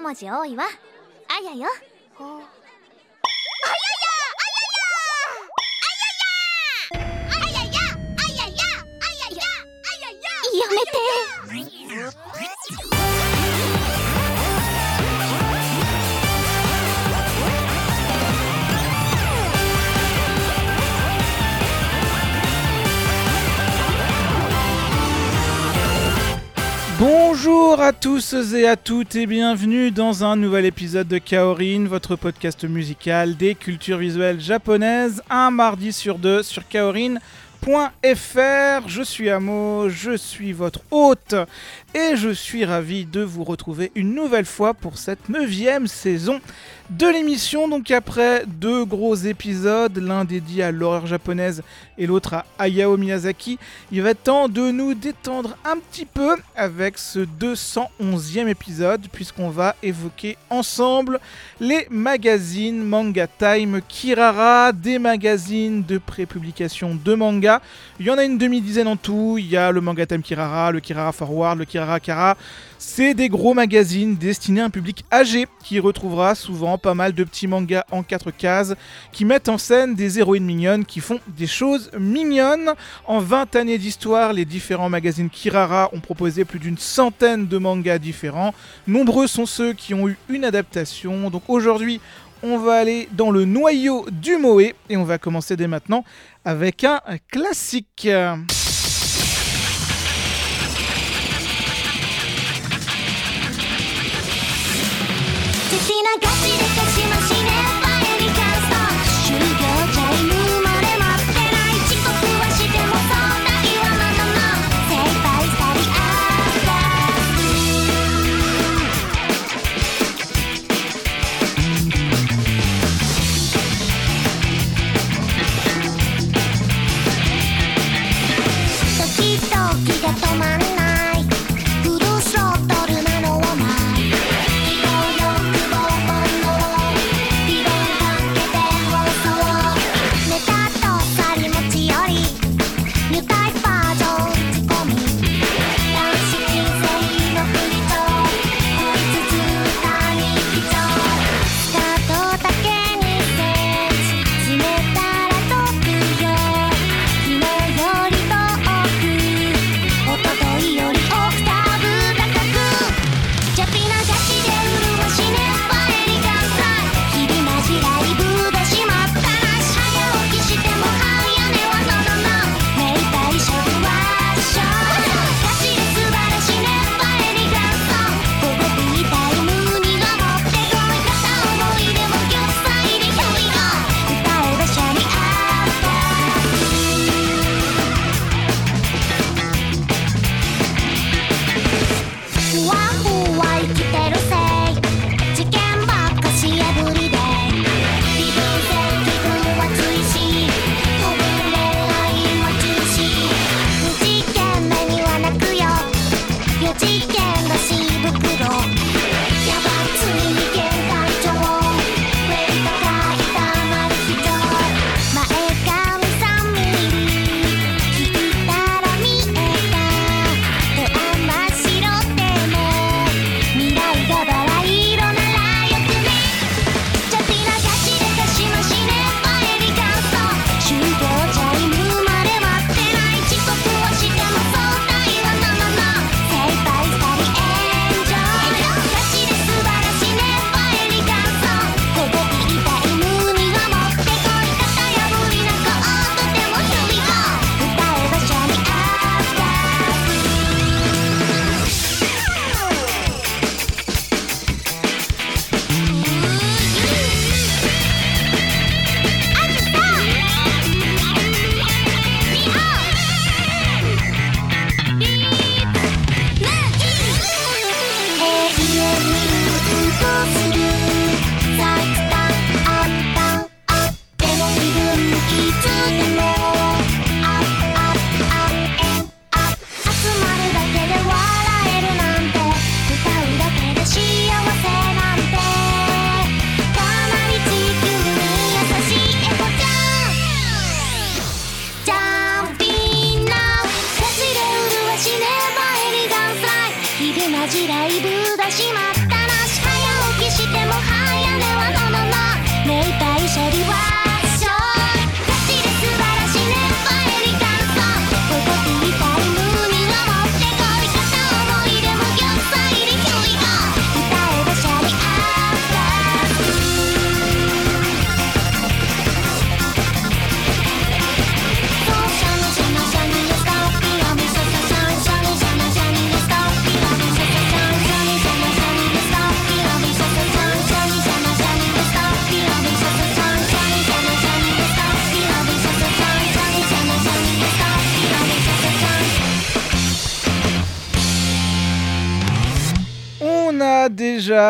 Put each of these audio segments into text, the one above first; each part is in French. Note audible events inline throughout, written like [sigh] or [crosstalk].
文字多いわ。あやよ。あやや。あやや。あやや。あやや。あやや。あやや。やめて。Bonjour à tous et à toutes et bienvenue dans un nouvel épisode de Kaorin, votre podcast musical des cultures visuelles japonaises, un mardi sur deux sur kaorin.fr. Je suis Amo, je suis votre hôte et je suis ravi de vous retrouver une nouvelle fois pour cette neuvième saison de l'émission. Donc après deux gros épisodes, l'un dédié à l'horreur japonaise et l'autre à Hayao Miyazaki, il va être temps de nous détendre un petit peu avec ce 211e épisode puisqu'on va évoquer ensemble les magazines Manga Time Kirara, des magazines de prépublication de manga. Il y en a une demi-dizaine en tout, il y a le Manga Time Kirara, le Kirara Forward, le Kirara C'est des gros magazines destinés à un public âgé qui retrouvera souvent pas mal de petits mangas en quatre cases qui mettent en scène des héroïnes mignonnes qui font des choses mignonnes. En 20 années d'histoire, les différents magazines Kirara ont proposé plus d'une centaine de mangas différents. Nombreux sont ceux qui ont eu une adaptation. Donc aujourd'hui, on va aller dans le noyau du Moé et on va commencer dès maintenant avec un classique. 流し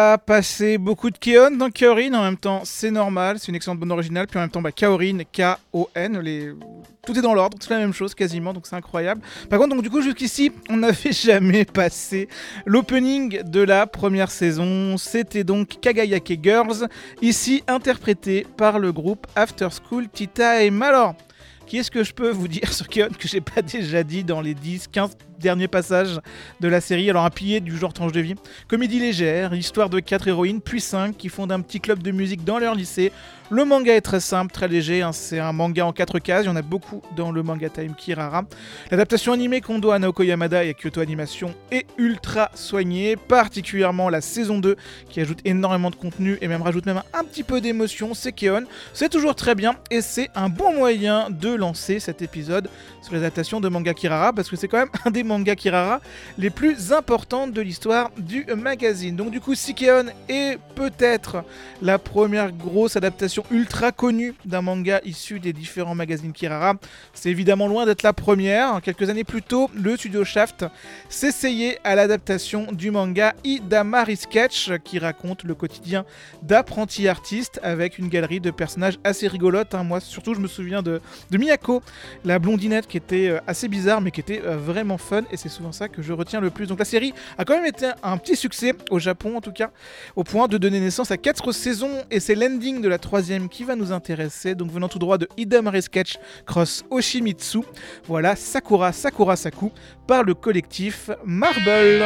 déjà passé beaucoup de Keon dans Kaorin. En même temps, c'est normal, c'est une excellente bande originale. Puis en même temps, bah, Kaorin, K-O-N, les... tout est dans l'ordre, c'est la même chose quasiment, donc c'est incroyable. Par contre, donc du coup, jusqu'ici, on n'avait [laughs] jamais passé l'opening de la première saison. C'était donc Kagayake Girls, ici interprété par le groupe After School Tita et Alors, qui est-ce que je peux vous dire sur Keon que j'ai pas déjà dit dans les 10, 15 derniers passages de la série Alors un pilier du genre tranche de vie, comédie légère, histoire de 4 héroïnes, puis 5 qui fondent un petit club de musique dans leur lycée. Le manga est très simple, très léger, hein, c'est un manga en 4 cases, il y en a beaucoup dans le Manga Time Kirara. L'adaptation animée qu'on doit à Naoko Yamada et à Kyoto Animation est ultra soignée, particulièrement la saison 2 qui ajoute énormément de contenu et même rajoute même un petit peu d'émotion, c'est Keon. C'est toujours très bien et c'est un bon moyen de lancer cet épisode sur l'adaptation de manga Kirara parce que c'est quand même [laughs] un des mangas Kirara les plus importants de l'histoire du magazine. Donc du coup, Sikeon est peut-être la première grosse adaptation ultra connue d'un manga issu des différents magazines Kirara. C'est évidemment loin d'être la première. Quelques années plus tôt, le studio Shaft s'essayait à l'adaptation du manga Idamari Sketch qui raconte le quotidien d'apprentis artistes avec une galerie de personnages assez rigolotes. hein. Moi, surtout, je me souviens de, de Miyako, la blondinette qui était euh, assez bizarre mais qui était euh, vraiment fun et c'est souvent ça que je retiens le plus. Donc la série a quand même été un petit succès au Japon en tout cas, au point de donner naissance à 4 saisons et c'est l'ending de la troisième qui va nous intéresser, donc venant tout droit de Idamare Sketch Cross Oshimitsu. Voilà Sakura Sakura Saku par le collectif Marble.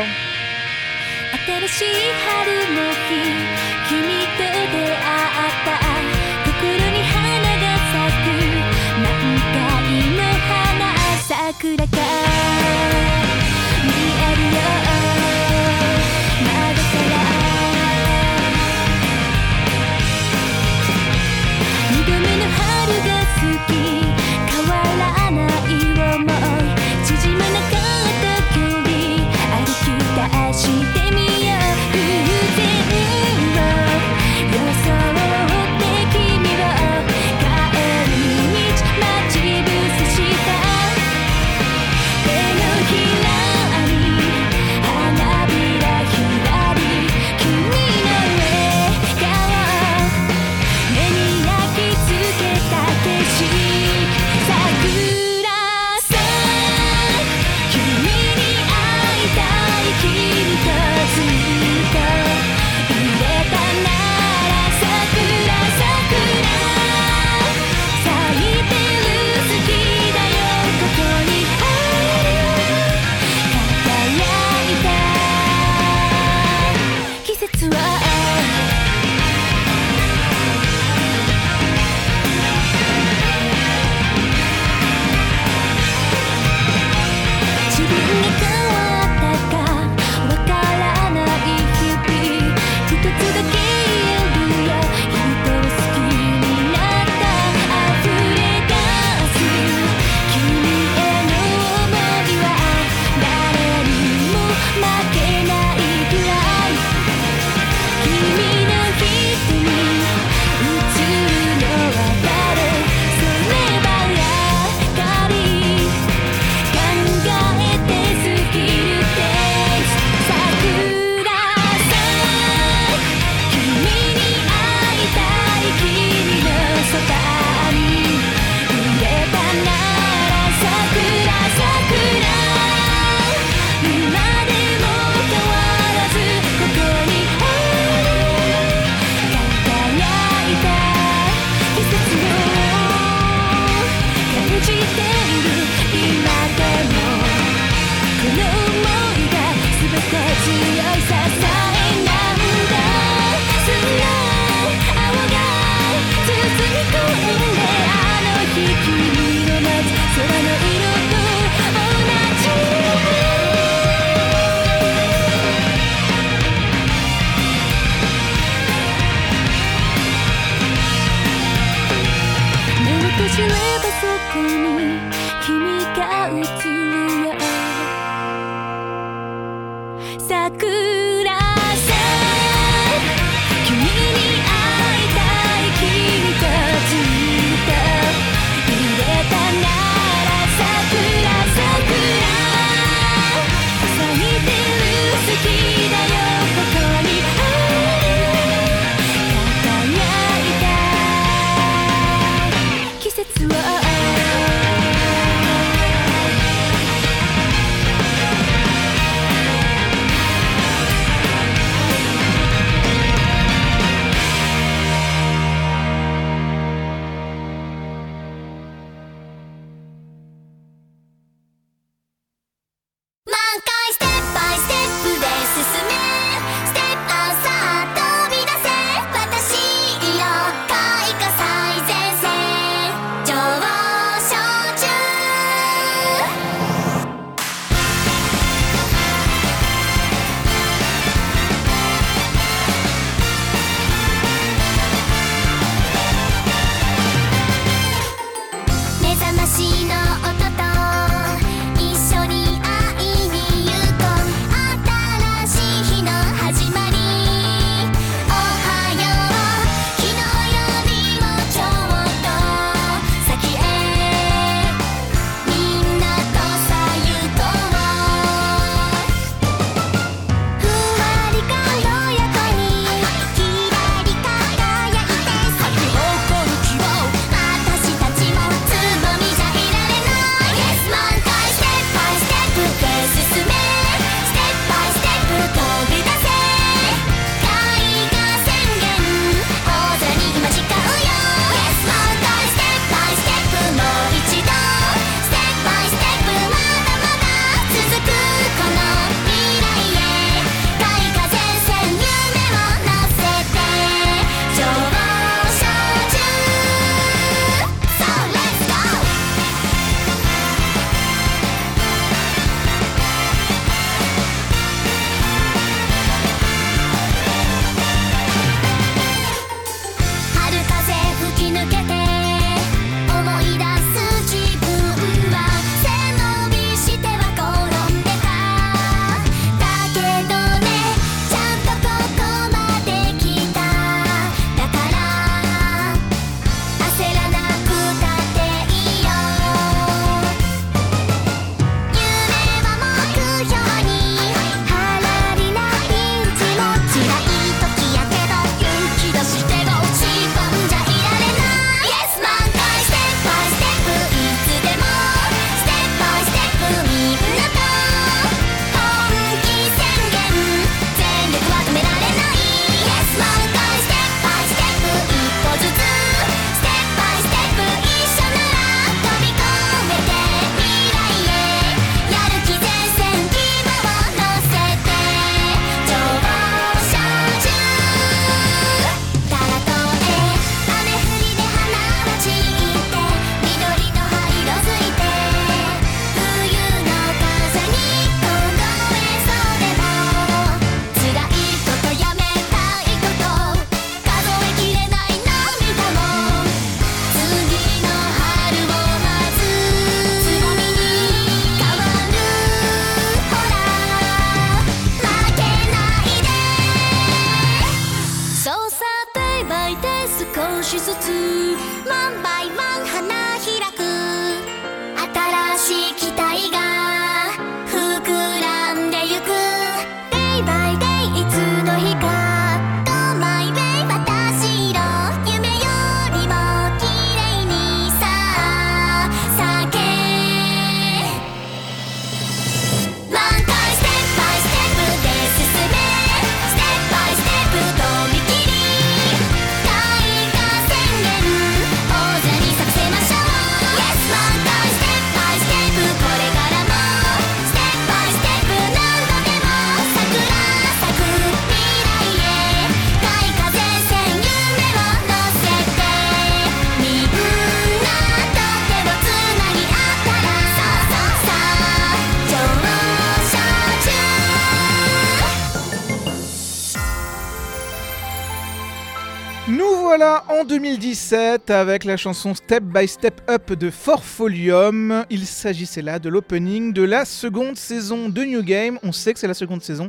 2017 avec la chanson Step by Step Up de Forfolium. Il s'agissait là de l'opening de la seconde saison de New Game. On sait que c'est la seconde saison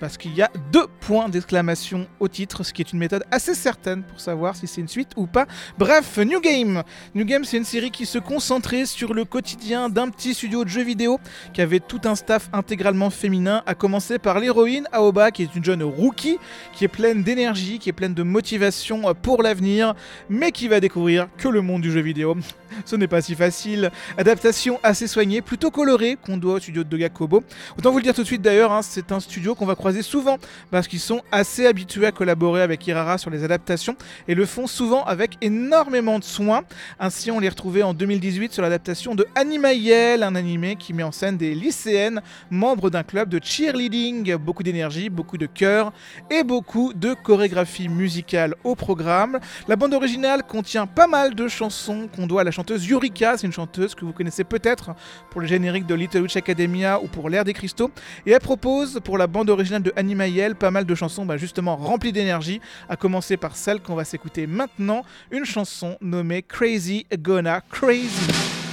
parce qu'il y a deux points d'exclamation au titre, ce qui est une méthode assez certaine pour savoir si c'est une suite ou pas. Bref, New Game. New Game, c'est une série qui se concentrait sur le quotidien d'un petit studio de jeux vidéo qui avait tout un staff intégralement féminin, à commencer par l'héroïne Aoba, qui est une jeune rookie, qui est pleine d'énergie, qui est pleine de motivation pour l'avenir, mais qui va découvrir que le monde du jeu vidéo. [laughs] Ce n'est pas si facile. Adaptation assez soignée, plutôt colorée, qu'on doit au studio de Doga Kobo. Autant vous le dire tout de suite d'ailleurs, hein, c'est un studio qu'on va croiser souvent parce qu'ils sont assez habitués à collaborer avec Irara sur les adaptations et le font souvent avec énormément de soin. Ainsi, on les retrouvait en 2018 sur l'adaptation de Animael, un animé qui met en scène des lycéennes membres d'un club de cheerleading. Beaucoup d'énergie, beaucoup de cœur et beaucoup de chorégraphie musicale au programme. La bande originale contient pas mal de chansons qu'on doit à la chanteuse Yurika, c'est une chanteuse que vous connaissez peut-être pour le générique de Little Witch Academia ou pour l'ère des cristaux. Et elle propose pour la bande originale de Animael pas mal de chansons bah, justement remplies d'énergie, à commencer par celle qu'on va s'écouter maintenant, une chanson nommée Crazy Gonna Crazy.「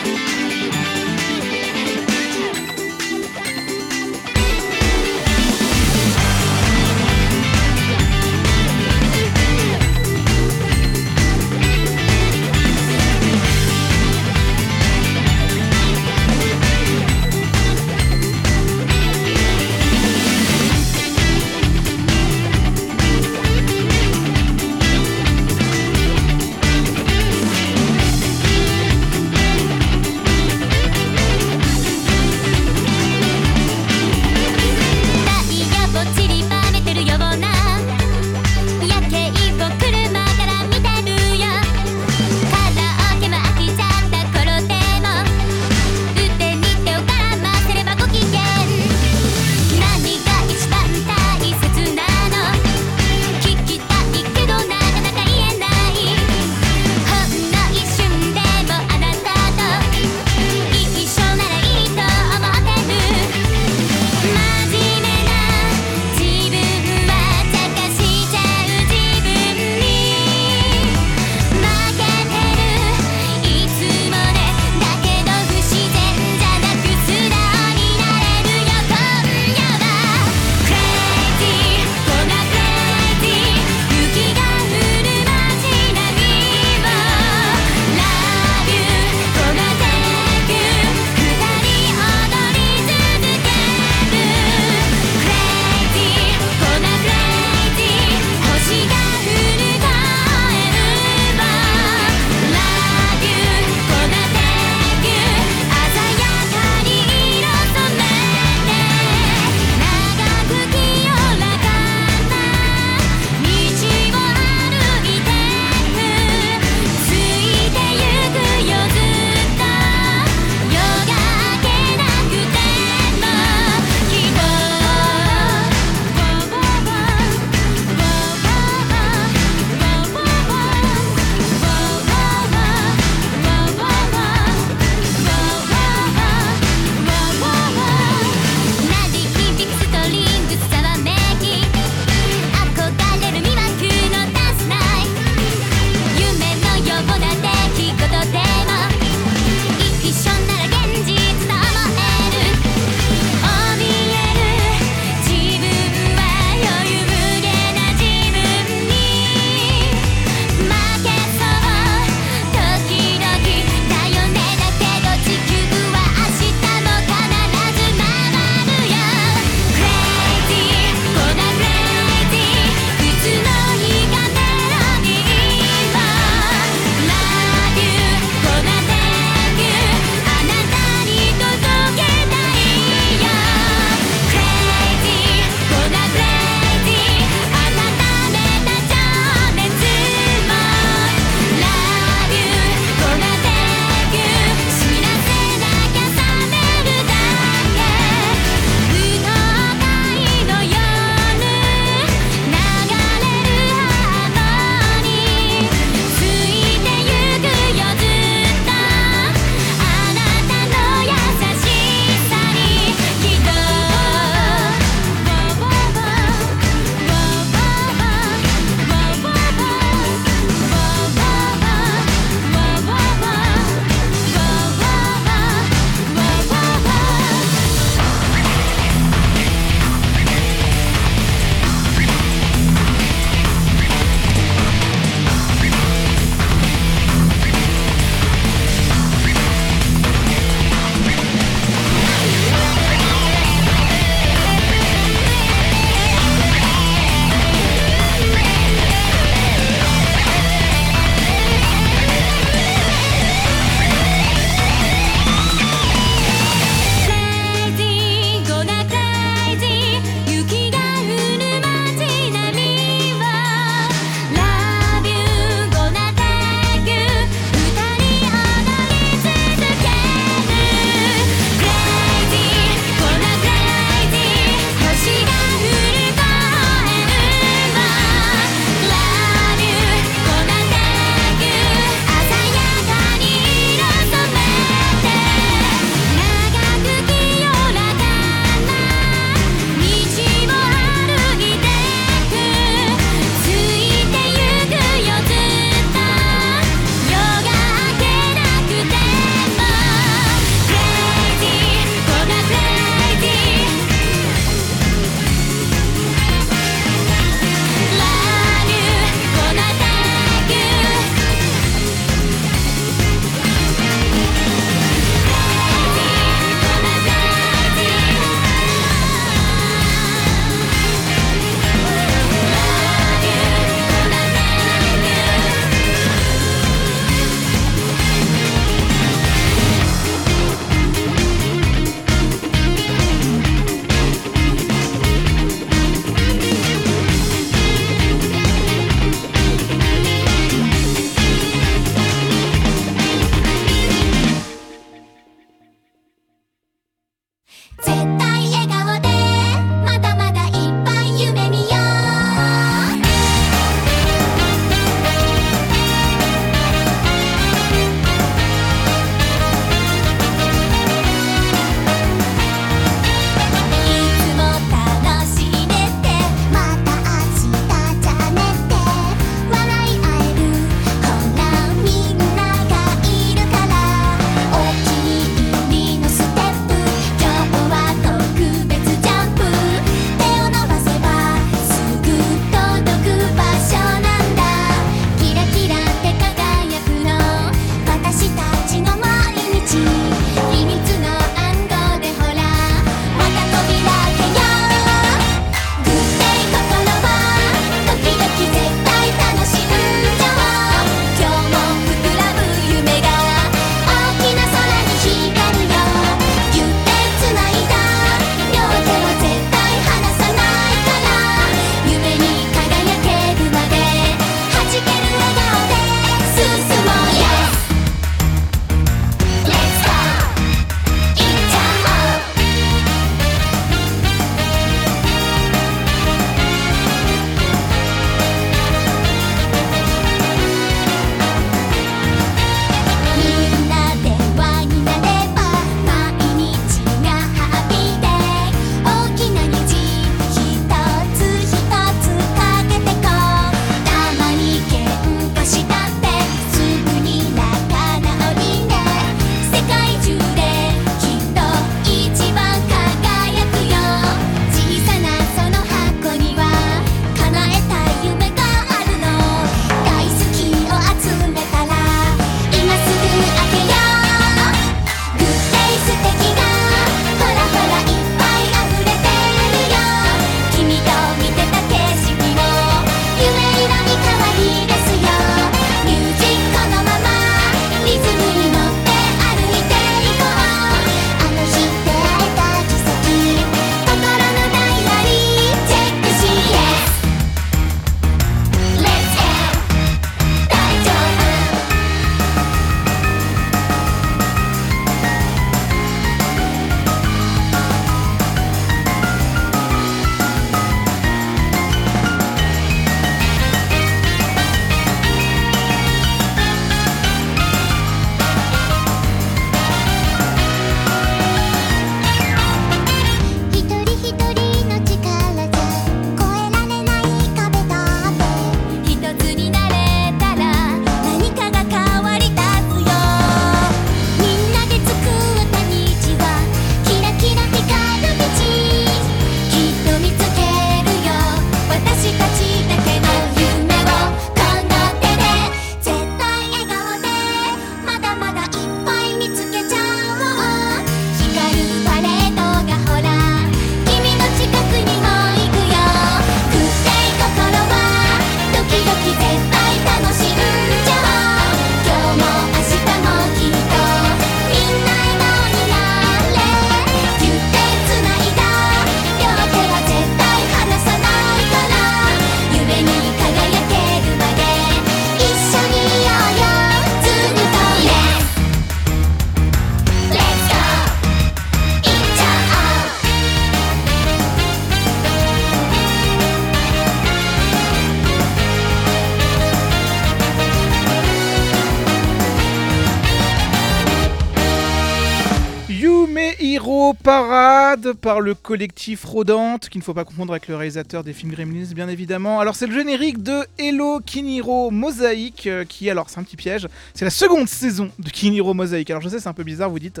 Parade par le collectif Rodante, qu'il ne faut pas confondre avec le réalisateur des films Gremlins, bien évidemment. Alors, c'est le générique de Hello Kiniro Mosaïque, euh, qui, alors, c'est un petit piège, c'est la seconde saison de Kiniro Mosaïque. Alors, je sais, c'est un peu bizarre, vous dites,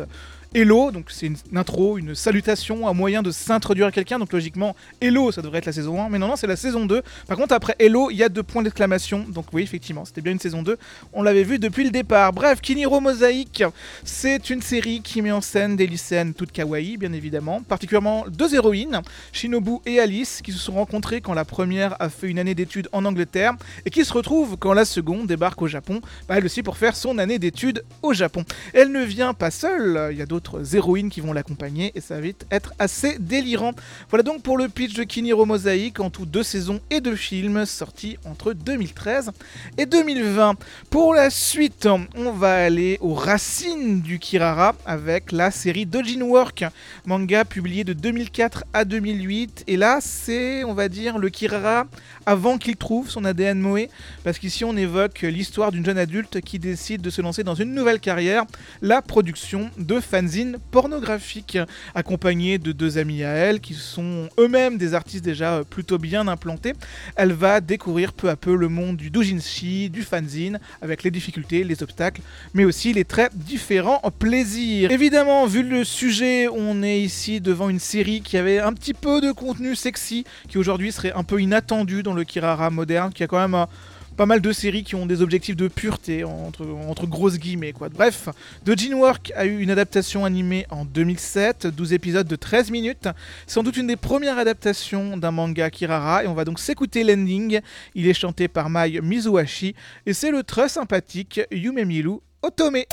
Hello, donc c'est une, intro, une salutation, un moyen de s'introduire à quelqu'un. Donc logiquement, Hello, ça devrait être la saison 1. Mais non, non, c'est la saison 2. Par contre, après Hello, il y a deux points d'exclamation. Donc oui, effectivement, c'était bien une saison 2. On l'avait vu depuis le départ. Bref, Kiniro Mosaïque, c'est une série qui met en scène des lycéennes toutes kawaii, bien évidemment. Particulièrement deux héroïnes, Shinobu et Alice, qui se sont rencontrées quand la première a fait une année d'études en Angleterre et qui se retrouvent quand la seconde débarque au Japon, elle aussi pour faire son année d'études au Japon. Elle ne vient pas seule, il y a d'autres héroïnes qui vont l'accompagner et ça va vite être assez délirant. Voilà donc pour le pitch de Kiniro Mosaïque, en tout deux saisons et deux films sortis entre 2013 et 2020. Pour la suite, on va aller aux racines du Kirara avec la série Dojin Work, manga publié de 2004 à 2008. Et là, c'est, on va dire, le Kirara avant qu'il trouve son ADN Moe, parce qu'ici on évoque l'histoire d'une jeune adulte qui décide de se lancer dans une nouvelle carrière, la production de fanzines pornographiques, accompagnée de deux amis à elle qui sont eux-mêmes des artistes déjà euh, plutôt bien implantés. Elle va découvrir peu à peu le monde du doujinshi, du fanzine, avec les difficultés, les obstacles, mais aussi les très différents plaisirs. Évidemment, vu le sujet, on est ici devant une série qui avait un petit peu de contenu sexy, qui aujourd'hui serait un peu inattendu dans le Kirara moderne, qui a quand même pas mal de séries qui ont des objectifs de pureté, entre, grosses guillemets. Quoi. Bref, The Gene Work a eu une adaptation animée en 2007, 12 épisodes de 13 minutes. Sans doute une des premières adaptations d'un manga Kirara, et on va donc s'écouter l'ending. Il est chanté par Mai Mizuhashi, et c'est le très sympathique Yumemiru Otome.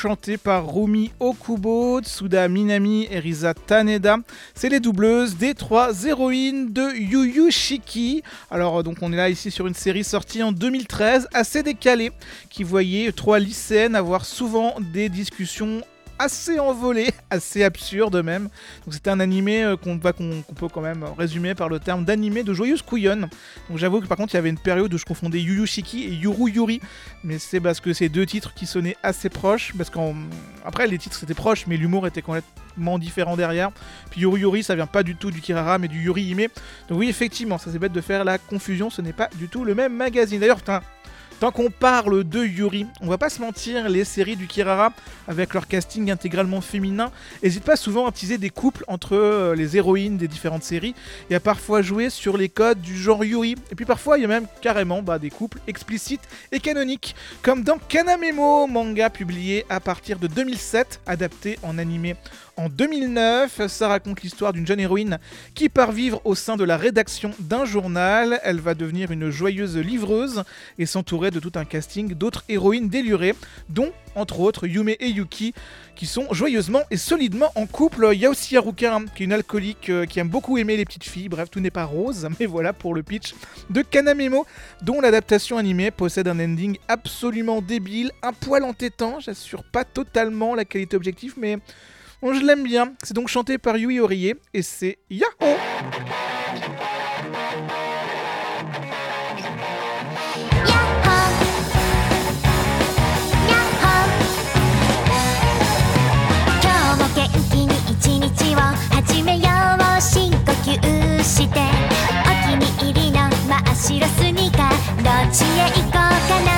Chantée par Rumi Okubo, Tsuda Minami et Risa Taneda. C'est les doubleuses des trois héroïnes de Yu Yu Shiki. Alors, donc, on est là ici sur une série sortie en 2013, assez décalée, qui voyait trois lycéennes avoir souvent des discussions assez envolées, [laughs] assez absurdes même. Donc c'était un animé euh, qu'on peut quand même résumer par le terme d'animé de joyeuse couillonne. Donc j'avoue que par contre il y avait une période où je confondais Yu Yu Shiki et Yuru Yuri, mais c'est parce que c'est deux titres qui sonnaient assez proches, parce qu'en après les titres c'était proche, mais l'humour était complètement différent derrière. Puis Yuru Yuri ça vient pas du tout du Kirara, mais du Yuri Hime. Donc oui effectivement, ça c'est bête de faire la confusion, ce n'est pas du tout le même magazine. D'ailleurs, putain, Tant qu'on parle de Yuri, on va pas se mentir, les séries du Kirara, avec leur casting intégralement féminin, n'hésitent pas souvent à teaser des couples entre euh, les héroïnes des différentes séries, et à parfois jouer sur les codes du genre Yuri. Et puis parfois, il y a même carrément bah, des couples explicites et canoniques, comme dans Kanamemo, manga publié à partir de 2007, adapté en animé en 2009. Ça raconte l'histoire d'une jeune héroïne qui part vivre au sein de la rédaction d'un journal. Elle va devenir une joyeuse livreuse et s'entourer de tout un casting d'autres héroïnes délurées, dont entre autres Yume et Yuki, qui sont joyeusement et solidement en couple. Il y a aussi Haruka, qui est une alcoolique euh, qui aime beaucoup aimer les petites filles. Bref, tout n'est pas rose, [laughs] mais voilà pour le pitch de Kanamemo, dont l'adaptation animée possède un ending absolument débile, un poil entêtant. J'assure pas totalement la qualité objective, mais Bon, je l'aime bien. C'est donc chanté par Yui Horie et c'est Yahoo!「お気に入りの真っ白スニーカーどっちへ行こうかな」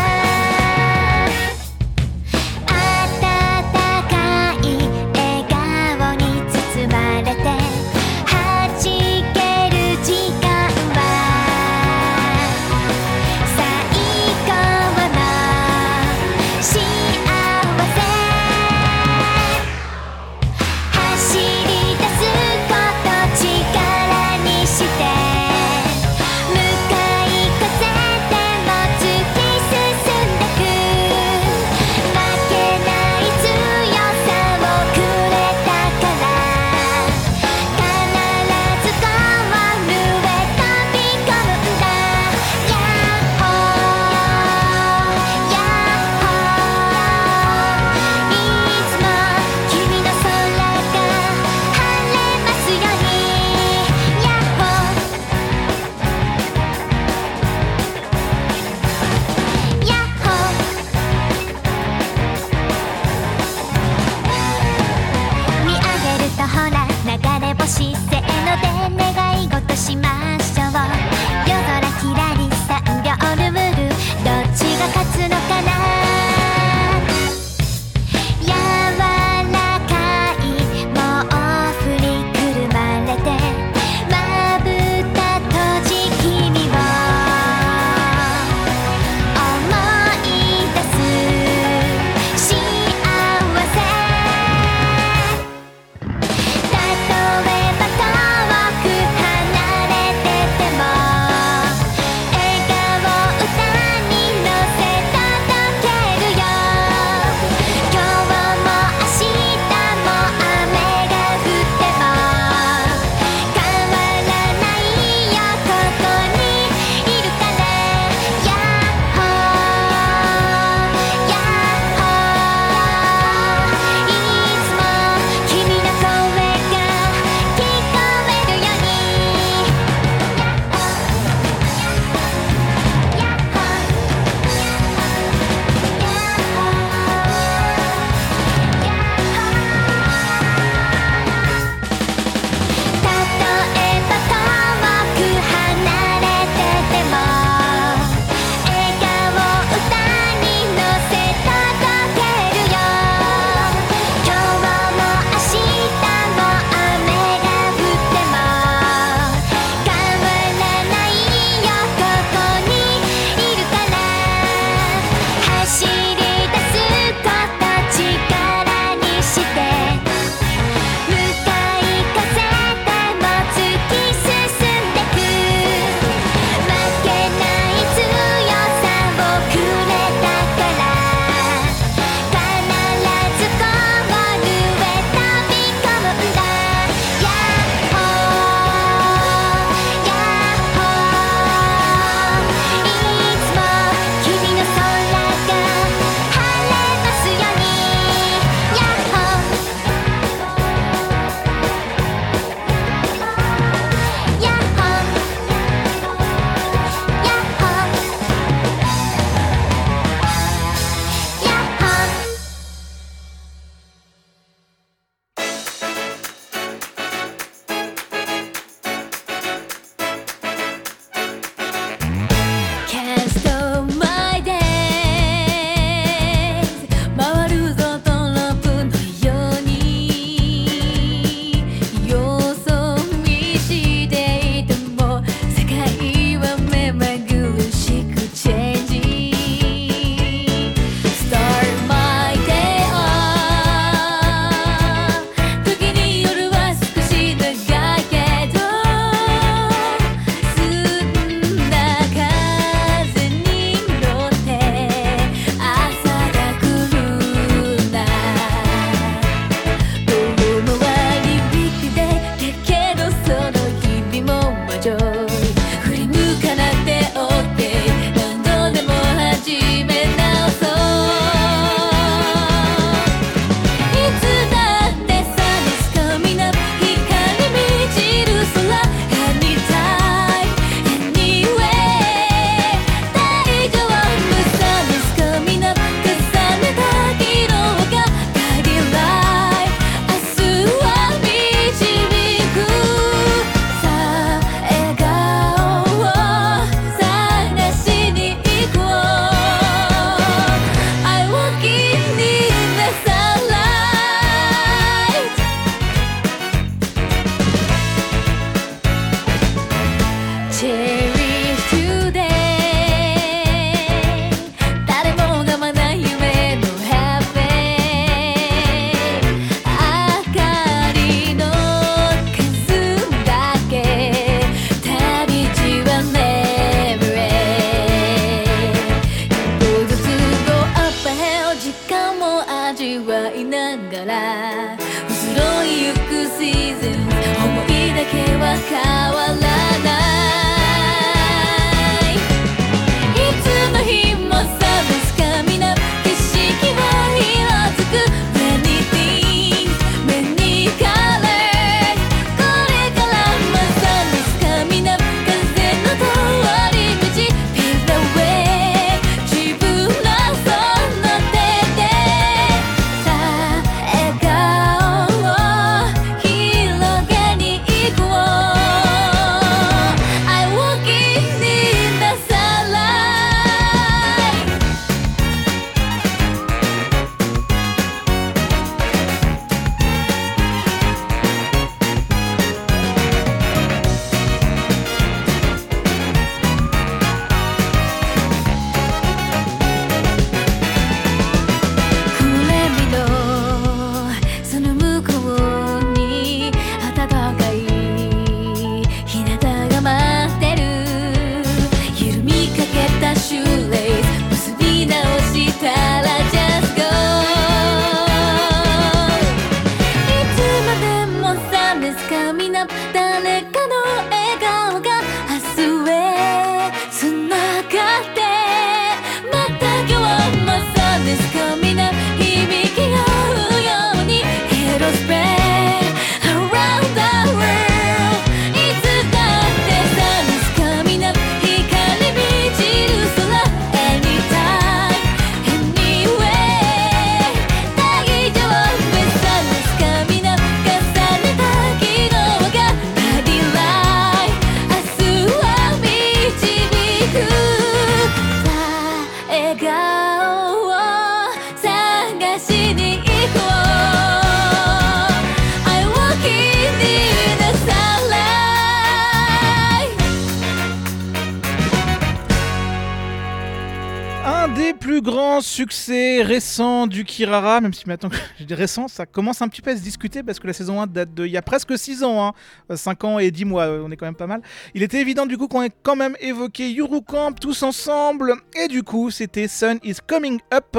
succès récents du Kirara, même si maintenant que [laughs] je dis récent, ça commence un petit peu à se discuter parce que la saison 1 date de il y a presque 6 ans, hein, 5 ans et 10 mois, euh, on est quand même pas mal. Il était évident du coup qu'on ait quand même évoqué Yuru Camp tous ensemble, et du coup c'était Sun is Coming Up,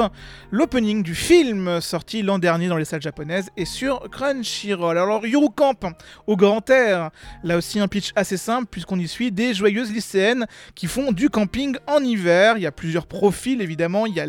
l'opening du film sorti l'an dernier dans les salles japonaises et sur Crunchyroll. Alors Yuru Camp au grand air, là aussi un pitch assez simple puisqu'on y suit des joyeuses lycéennes qui font du camping en hiver. Il y a plusieurs profils évidemment. Il y a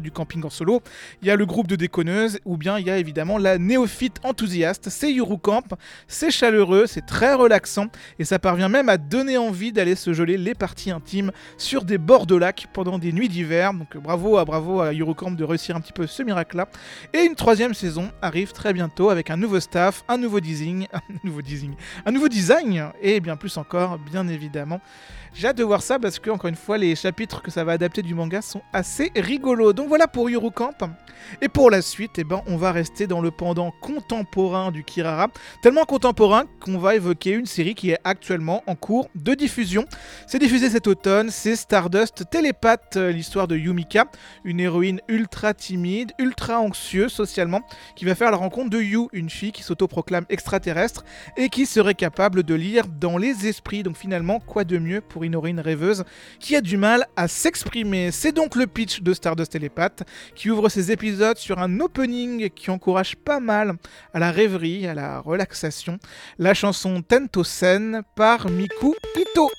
du camping en solo, il y a le groupe de déconneuses, ou bien il y a évidemment la néophyte enthousiaste. C'est Eurocamp, c'est chaleureux, c'est très relaxant et ça parvient même à donner envie d'aller se geler les parties intimes sur des bords de lac pendant des nuits d'hiver. Donc euh, bravo à bravo à de réussir un petit peu ce miracle-là. Et une troisième saison arrive très bientôt avec un nouveau staff, un nouveau design, [laughs] un nouveau design, un nouveau design et bien plus encore, bien évidemment. J'ai hâte de voir ça parce que, encore une fois, les chapitres que ça va adapter du manga sont assez rigolos. Donc voilà pour Eurocamp. Et pour la suite, eh ben, on va rester dans le pendant contemporain du Kirara. Tellement contemporain qu'on va évoquer une série qui est actuellement en cours de diffusion. C'est diffusé cet automne, c'est Stardust Télépathe, euh, l'histoire de Yumika, une héroïne ultra timide, ultra anxieuse socialement, qui va faire la rencontre de Yu, une fille qui s'autoproclame extraterrestre et qui serait capable de lire dans les esprits. Donc finalement, quoi de mieux pour héroïne rêveuse qui a du mal à s'exprimer C'est donc le pitch de Stardust Télépathe qui ouvre ses épisodes sur un opening qui encourage pas mal à la rêverie, à la relaxation. La chanson Tento Sen par Miku Ito.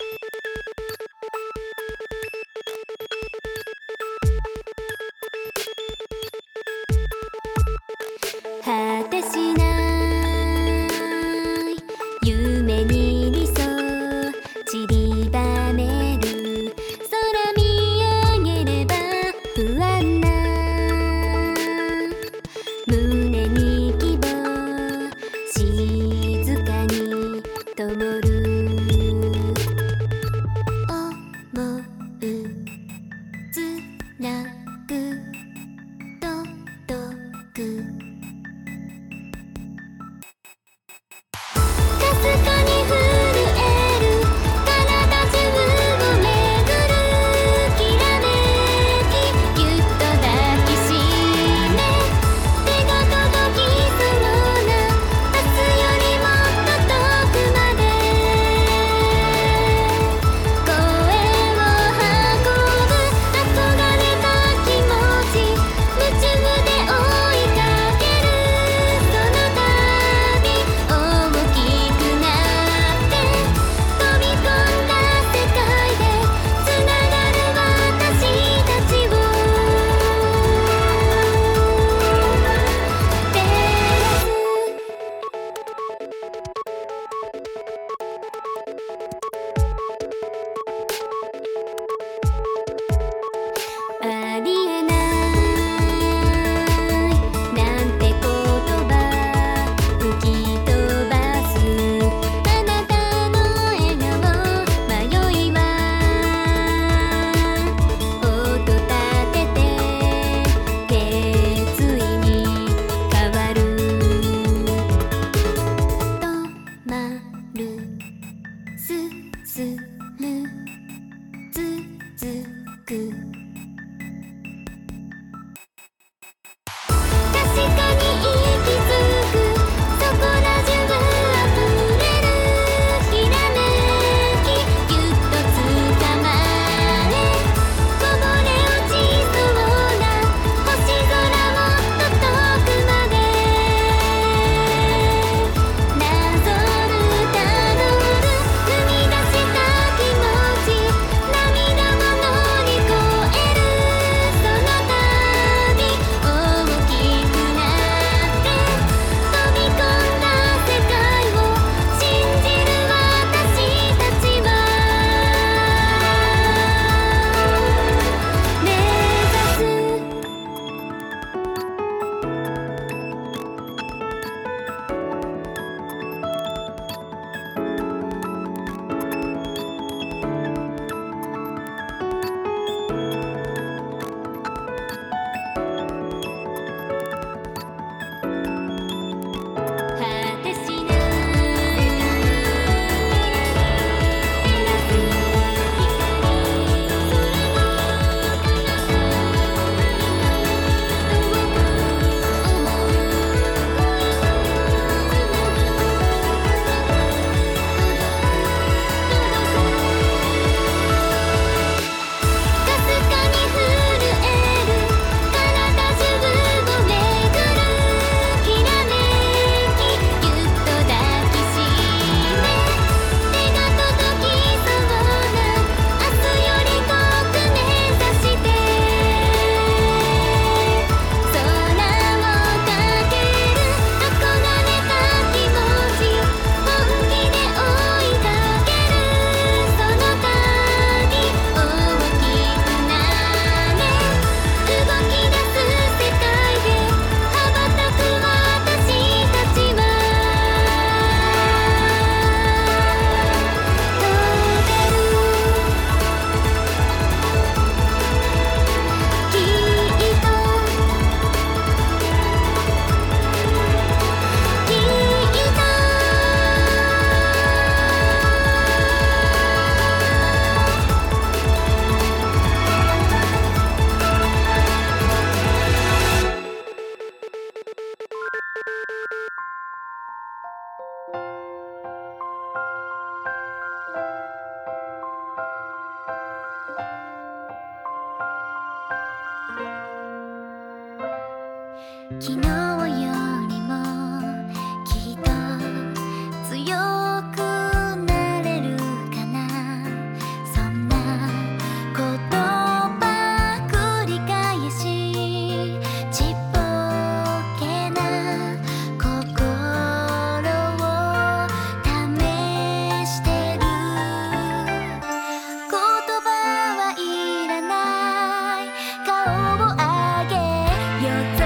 You're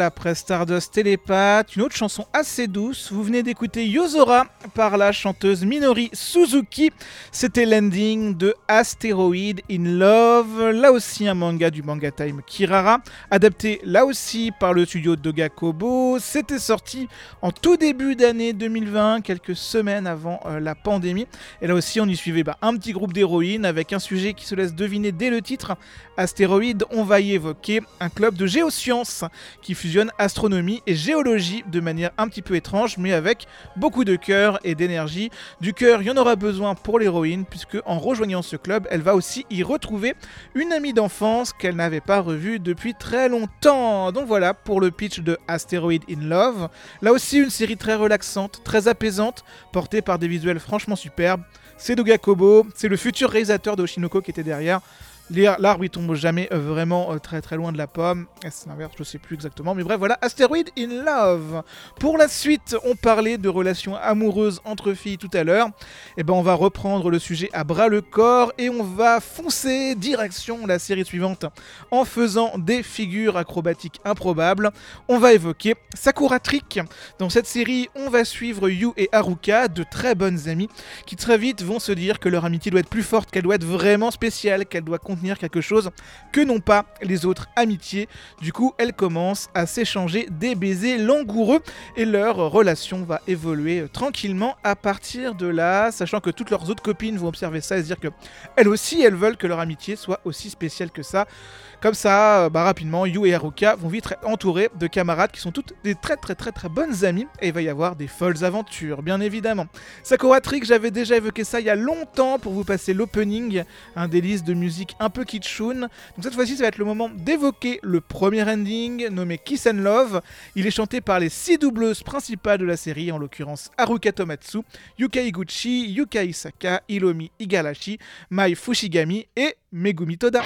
après Stardust Télépath, une autre chanson assez douce. Vous venez d'écouter Yozora par la chanteuse Minori Suzuki. C'était l'ending de Asteroid in Love, là aussi un manga du manga Time Kirara, adapté là aussi par le studio Dogakobo. C'était sorti en tout début d'année 2020, quelques semaines avant euh, la pandémie. Et là aussi, on y suivait bah, un petit groupe d'héroïnes avec un sujet qui se laisse deviner dès le titre. Astéroïde, on va y évoquer un club de géosciences qui fusionne astronomie et géologie de manière un petit peu étrange, mais avec beaucoup de cœur et d'énergie. Du cœur, il y en aura besoin pour l'héroïne, puisque en rejoignant ce club, elle va aussi y retrouver une amie d'enfance qu'elle n'avait pas revue depuis très longtemps. Donc voilà pour le pitch de Asteroid in Love. Là aussi, une série très relaxante, très apaisante, portée par des visuels franchement superbes. C'est Doga Kobo, c'est le futur réalisateur de Oshinoko qui était derrière. L'arbre il tombe jamais euh, vraiment euh, très très loin de la pomme. Est-ce l'inverse Je sais plus exactement. Mais bref, voilà, Asteroid in Love. Pour la suite, on parlait de relations amoureuses entre filles tout à l'heure. Et ben on va reprendre le sujet à bras le corps et on va foncer direction la série suivante en faisant des figures acrobatiques improbables. On va évoquer Sakura Trick. Dans cette série, on va suivre Yu et Haruka, de très bonnes amies, qui très vite vont se dire que leur amitié doit être plus forte, qu'elle doit être vraiment spéciale, qu'elle doit quelque chose que n'ont pas les autres amitiés. Du coup, elles commencent à s'échanger des baisers langoureux et leur relation va évoluer tranquillement à partir de là, sachant que toutes leurs autres copines vont observer ça et se dire que elles aussi, elles veulent que leur amitié soit aussi spéciale que ça. Comme ça, euh, bah, rapidement, Yu et Haruka vont vite être entourés de camarades qui sont toutes des très très très très bonnes amies et il va y avoir des folles aventures, bien évidemment. Sakura Trick, j'avais déjà évoqué ça il y a longtemps pour vous passer l'opening, un délice de musique un peu kitschoun. Donc cette fois-ci, ça va être le moment d'évoquer le premier ending nommé Kiss and Love. Il est chanté par les six doubleuses principales de la série, en l'occurrence Haruka Tomatsu, Yuka Iguchi, Yuka Isaka, Hiromi Igarashi, Mai Fushigami et Megumi Toda.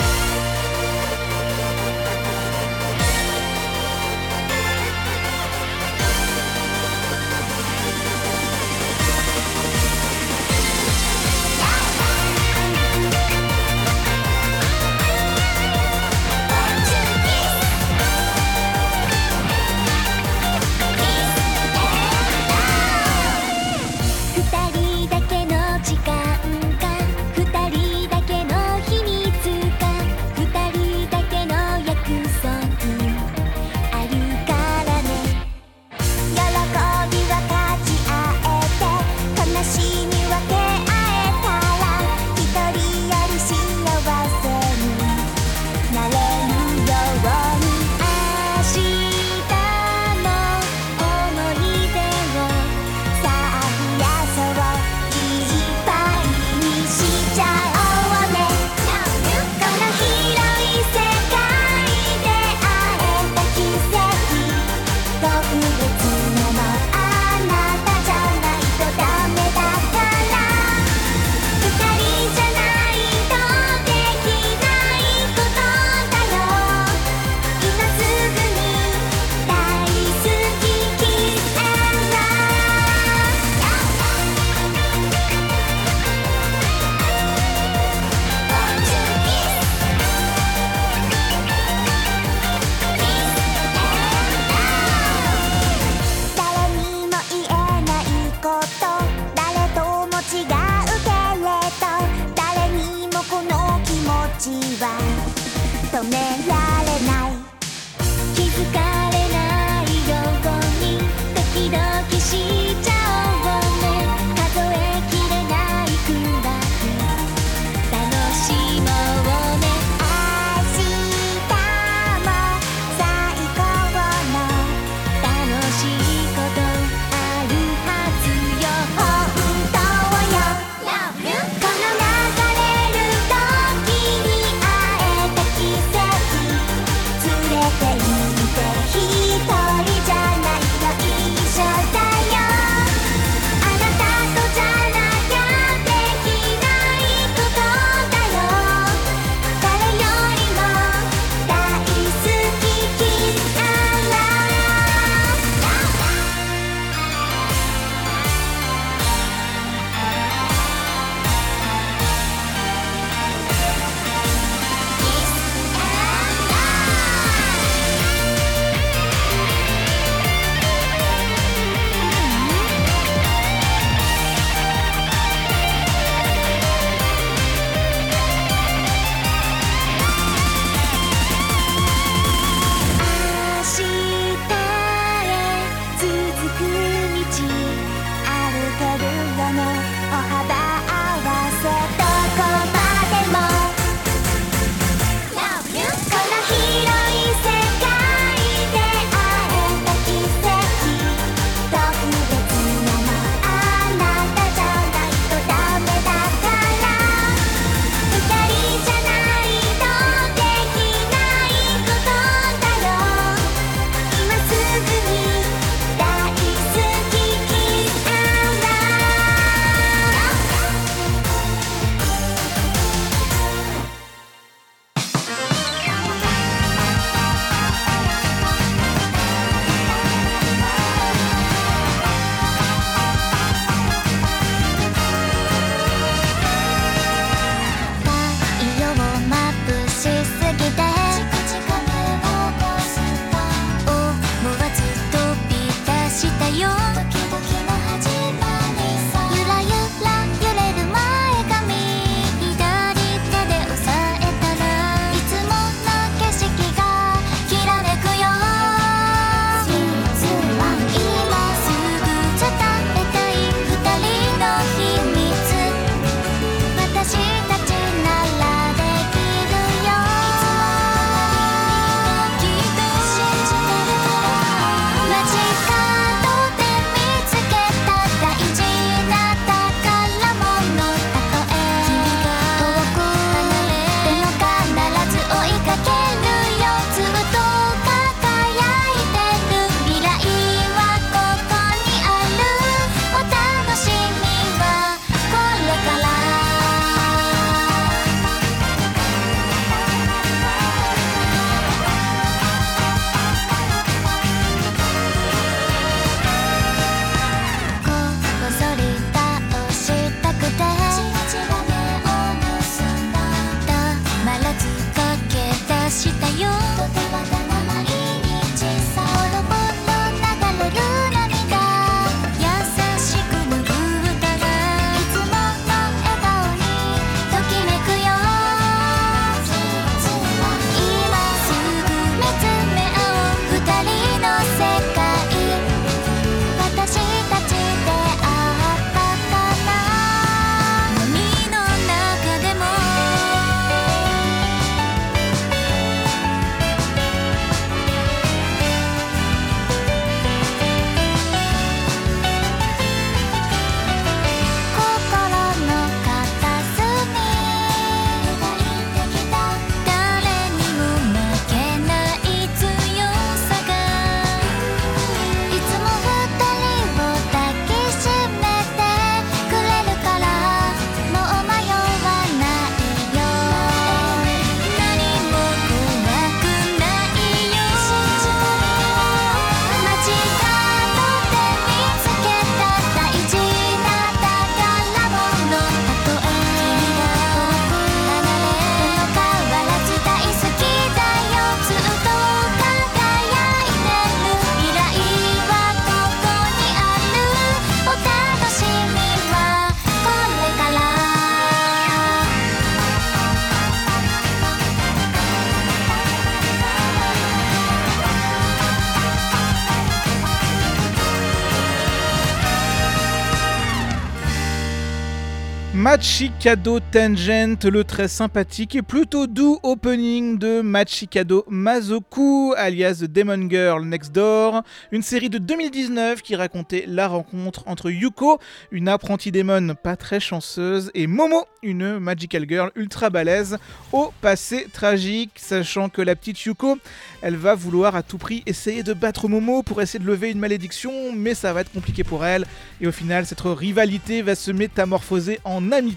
Machikado Tangent, le très sympathique et plutôt doux opening de Machikado Mazoku, alias The Demon Girl Next Door, une série de 2019 qui racontait la rencontre entre Yuko, une apprentie démon pas très chanceuse, et Momo, une magical girl ultra balèze, au passé tragique, sachant que la petite Yuko, elle va vouloir à tout prix essayer de battre Momo pour essayer de lever une malédiction, mais ça va être compliqué pour elle, et au final, cette rivalité va se métamorphoser en amitié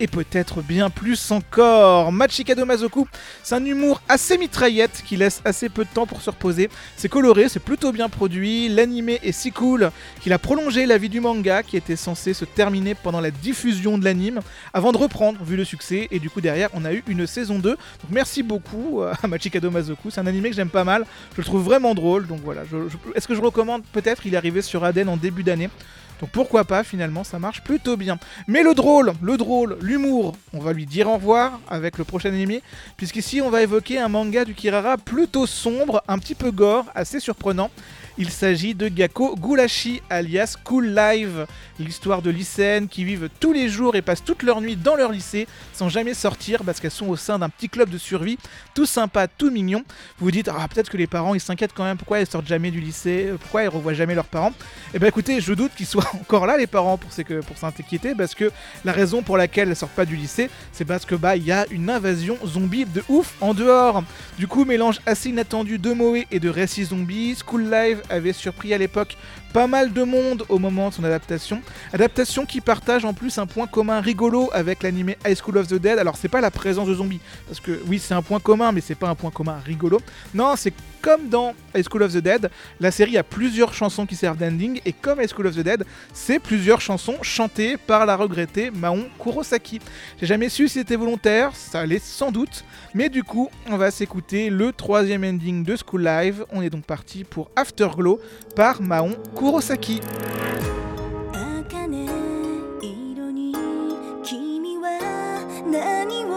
et peut-être bien plus encore. Machikado Mazoku, c'est un humour assez mitraillette qui laisse assez peu de temps pour se reposer. C'est coloré, c'est plutôt bien produit, l'animé est si cool qu'il a prolongé la vie du manga qui était censé se terminer pendant la diffusion de l'anime avant de reprendre vu le succès et du coup derrière on a eu une saison 2. Donc merci beaucoup euh, [laughs] à Machikado Mazoku, c'est un animé que j'aime pas mal, je le trouve vraiment drôle donc voilà, est-ce que je recommande? Peut-être il est arrivé sur Aden en début d'année. Donc pourquoi pas finalement ça marche plutôt bien. Mais le drôle, le drôle, l'humour, on va lui dire au revoir avec le prochain animé, puisqu'ici on va évoquer un manga du Kirara plutôt sombre, un petit peu gore, assez surprenant. Il s'agit de Gakko Gulashi, alias Cool Live, l'histoire de lycéennes qui vivent tous les jours et passent toute leur nuit dans leur lycée sans jamais sortir parce qu'elles sont au sein d'un petit club de survie, tout sympa, tout mignon. Vous vous dites, ah, peut-être que les parents ils s'inquiètent quand même, pourquoi elles sortent jamais du lycée, pourquoi elles revoient jamais leurs parents? Eh ben écoutez, je doute qu'ils soient [laughs] encore là les parents pour s'inquiéter parce que la raison pour laquelle elles sortent pas du lycée, c'est parce que bah il y a une invasion zombie de ouf en dehors. Du coup, mélange assez inattendu de Moe et de récits zombies, School Live avait surpris à l'époque pas mal de monde au moment de son adaptation. Adaptation qui partage en plus un point commun rigolo avec l'anime High School of the Dead. Alors c'est pas la présence de zombies, parce que oui c'est un point commun, mais c'est pas un point commun rigolo. Non, c'est comme dans High School of the Dead, la série a plusieurs chansons qui servent d'ending, et comme High School of the Dead, c'est plusieurs chansons chantées par la regrettée Maon Kurosaki. J'ai jamais su si c'était volontaire, ça l'est sans doute, mais du coup, on va s'écouter le troisième ending de School Live. On est donc parti pour Afterglow par 北欧席色に君は何を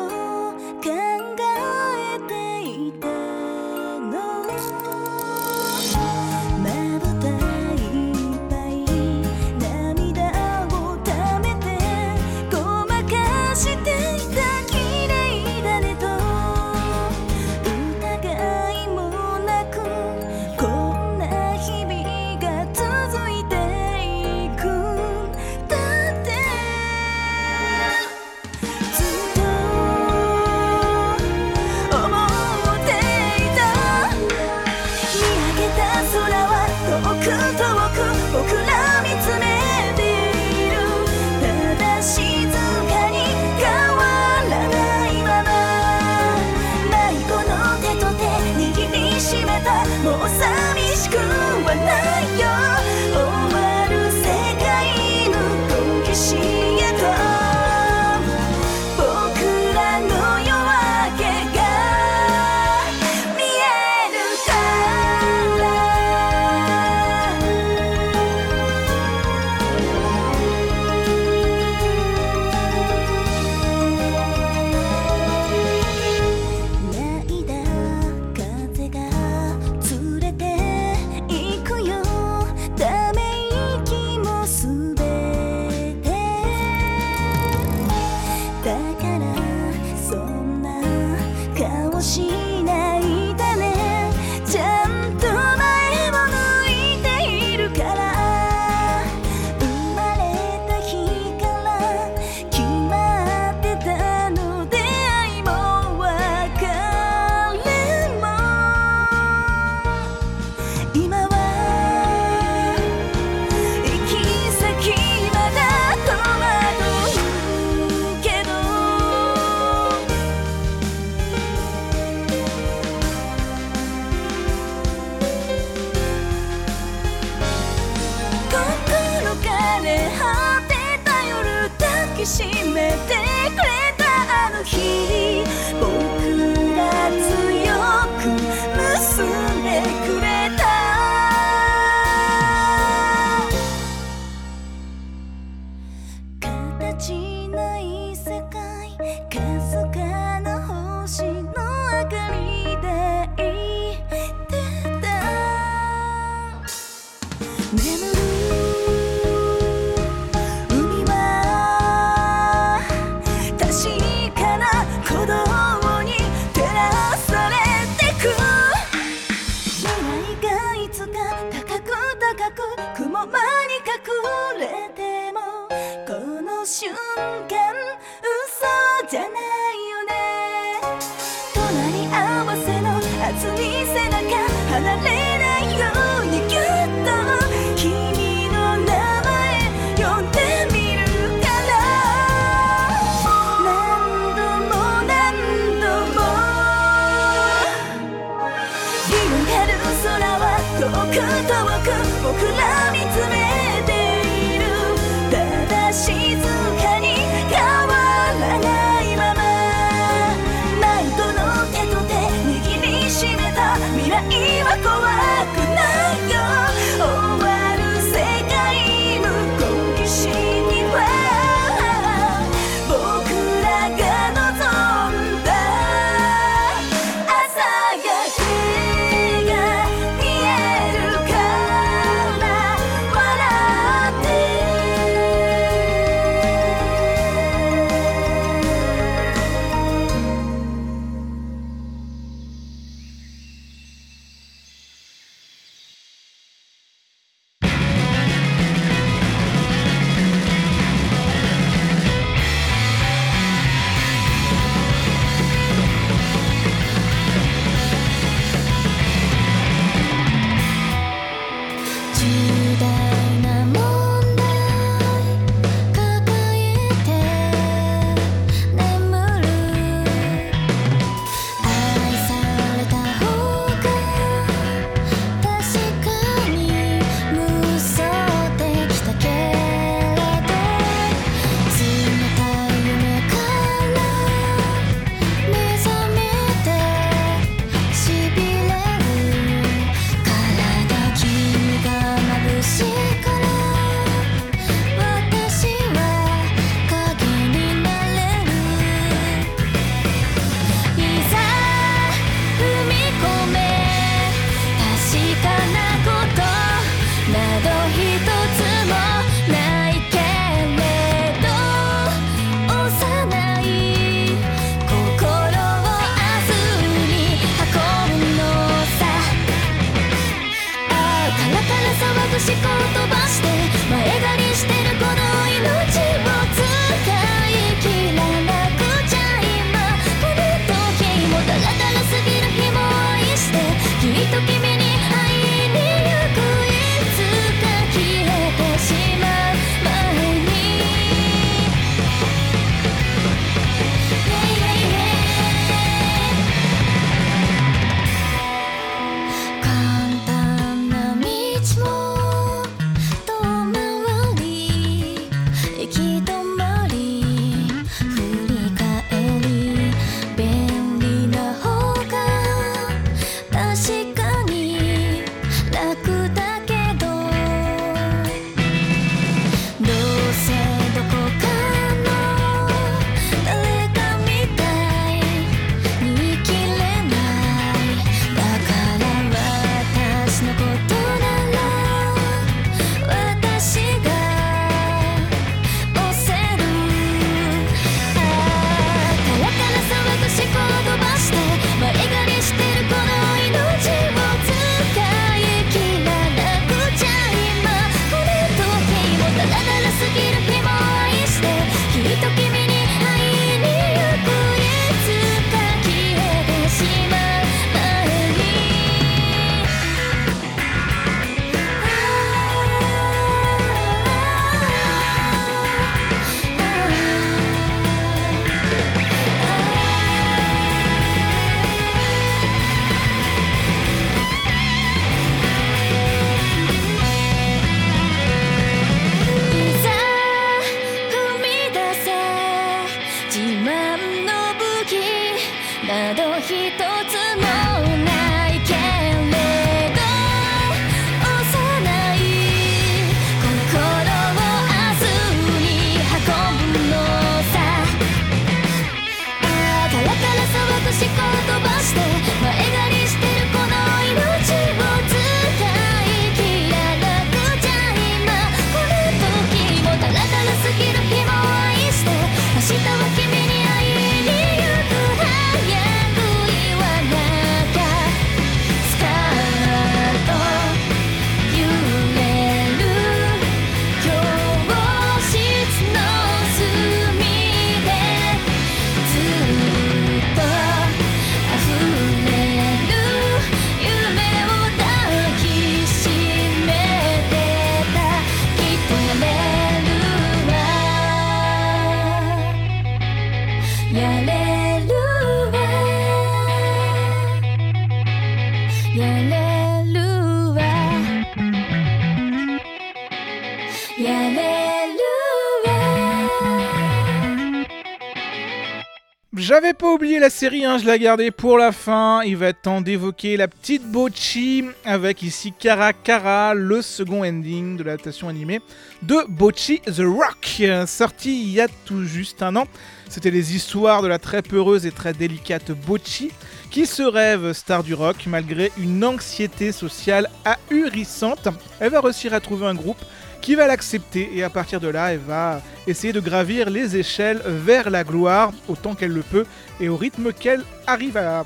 J'avais pas oublié la série, hein, je l'ai gardée pour la fin. Il va être temps d'évoquer la petite Bochi avec ici Kara Kara, le second ending de l'adaptation animée de Bochi the Rock, sorti il y a tout juste un an. C'était les histoires de la très peureuse et très délicate Bochi qui se rêve star du rock malgré une anxiété sociale ahurissante. Elle va réussir à trouver un groupe qui va l'accepter. Et à partir de là, elle va essayer de gravir les échelles vers la gloire autant qu'elle le peut et au rythme qu'elle arrive à,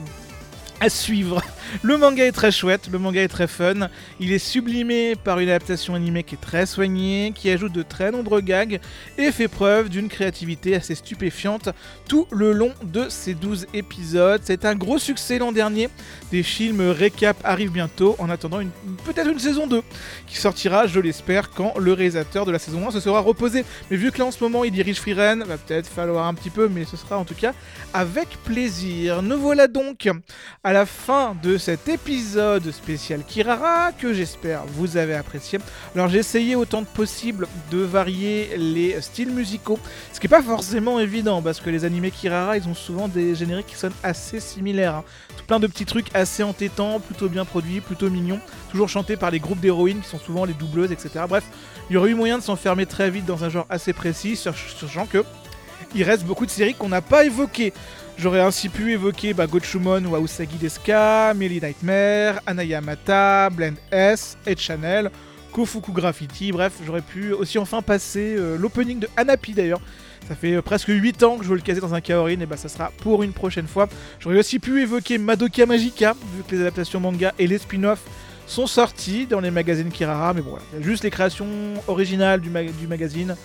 suivre. Le manga est très chouette, le manga est très fun, il est sublimé par une adaptation animée qui est très soignée, qui ajoute de très nombreux gags et fait preuve d'une créativité assez stupéfiante tout le long de ces 12 épisodes. C'est un gros succès l'an dernier, des films récap arrivent bientôt en attendant une- peut-être une saison 2 qui sortira, je l'espère, quand le réalisateur de la saison 1 se sera reposé. Mais vu que là en ce moment il dirige Freeren, va peut-être falloir un petit peu, mais ce sera en tout cas avec plaisir. Nous voilà donc à la fin de cet épisode spécial Kirara que j'espère vous avez apprécié. Alors j'ai essayé autant que possible de varier les styles musicaux, ce qui n'est pas forcément évident parce que les animés Kirara ils ont souvent des génériques qui sonnent assez similaires. hein. Tout plein de petits trucs assez entêtants, plutôt bien produits, plutôt mignons, toujours chantés par les groupes d'héroïnes qui sont souvent les doubleuses, etc. Bref, il y aurait eu moyen de s'enfermer très vite dans un genre assez précis, sachant que il reste beaucoup de séries qu'on n'a pas évoquées. J'aurais ainsi pu évoquer bah, Gochumon ou Ausagi Deska, Melly Nightmare, Anayamata, Blend S, Ed Channel, Kofuku Graffiti, bref, j'aurais pu aussi enfin passer euh, l'opening de Hanapi d'ailleurs. Ça fait euh, presque 8 ans que je veux le caser dans un Kaorin, et bah ça sera pour une prochaine fois. J'aurais aussi pu évoquer Madoka Magica, vu que les adaptations manga et les spin-offs sont sortis dans les magazines Kirara, mais bon, voilà, il y a juste les créations originales du magazine.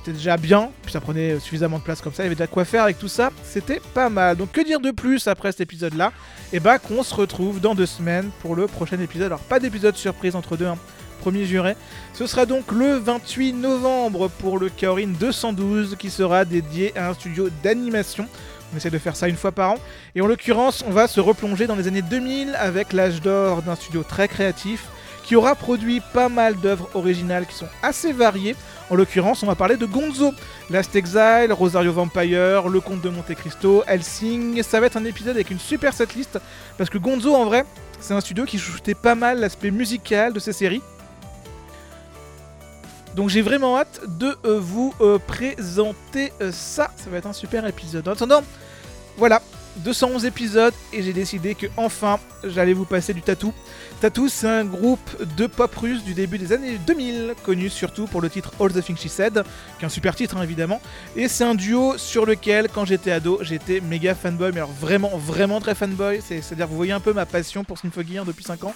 C'était déjà bien, puis ça prenait suffisamment de place comme ça, il y avait déjà quoi faire avec tout ça, c'était pas mal. Donc que dire de plus après cet épisode-là? Et bah qu'on se retrouve dans deux semaines pour le prochain épisode. Alors pas d'épisode surprise entre deux, hein. premier juré. Ce sera donc le 28 novembre pour le Kaorin 212 qui sera dédié à un studio d'animation. On essaie de faire ça une fois par an. Et en l'occurrence, on va se replonger dans les années 2000 avec l'âge d'or d'un studio très créatif qui aura produit pas mal d'œuvres originales qui sont assez variées. En l'occurrence, on va parler de Gonzo, Last Exile, Rosario Vampire, Le Comte de Monte Cristo, Helsing. Ça va être un épisode avec une super setlist parce que Gonzo, en vrai, c'est un studio qui chouchoutait pas mal l'aspect musical de ses séries. Donc j'ai vraiment hâte de euh, vous euh, présenter euh, ça. Ça va être un super épisode. En attendant, voilà, 211 épisodes et j'ai décidé que enfin j'allais vous passer du tatou. Tattoo, c'est un groupe de pop russe du début des années 2000, connu surtout pour le titre All the Things She Said, qui est un super titre hein, évidemment. Et c'est un duo sur lequel, quand j'étais ado, j'étais méga fanboy, mais alors vraiment, vraiment très fanboy. C'est- C'est-à-dire, vous voyez un peu ma passion pour Symphogear depuis 5 ans.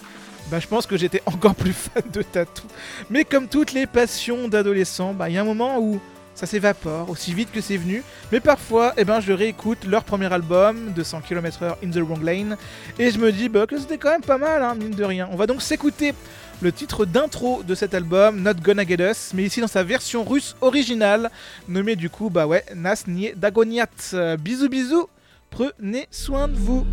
Bah, je pense que j'étais [laughs] encore plus fan de Tattoo. Mais comme toutes les passions d'adolescents, bah, il y a un moment où ça s'évapore aussi vite que c'est venu. Mais parfois, eh ben, je réécoute leur premier album, 200 km/h in the wrong lane, et je me dis bah, que c'était quand même pas mal, hein, mine de rien. On va donc s'écouter le titre d'intro de cet album, Not Gonna Get Us, mais ici dans sa version russe originale, nommée du coup, bah ouais, Nas Dagoniat. Euh, bisous bisous, prenez soin de vous.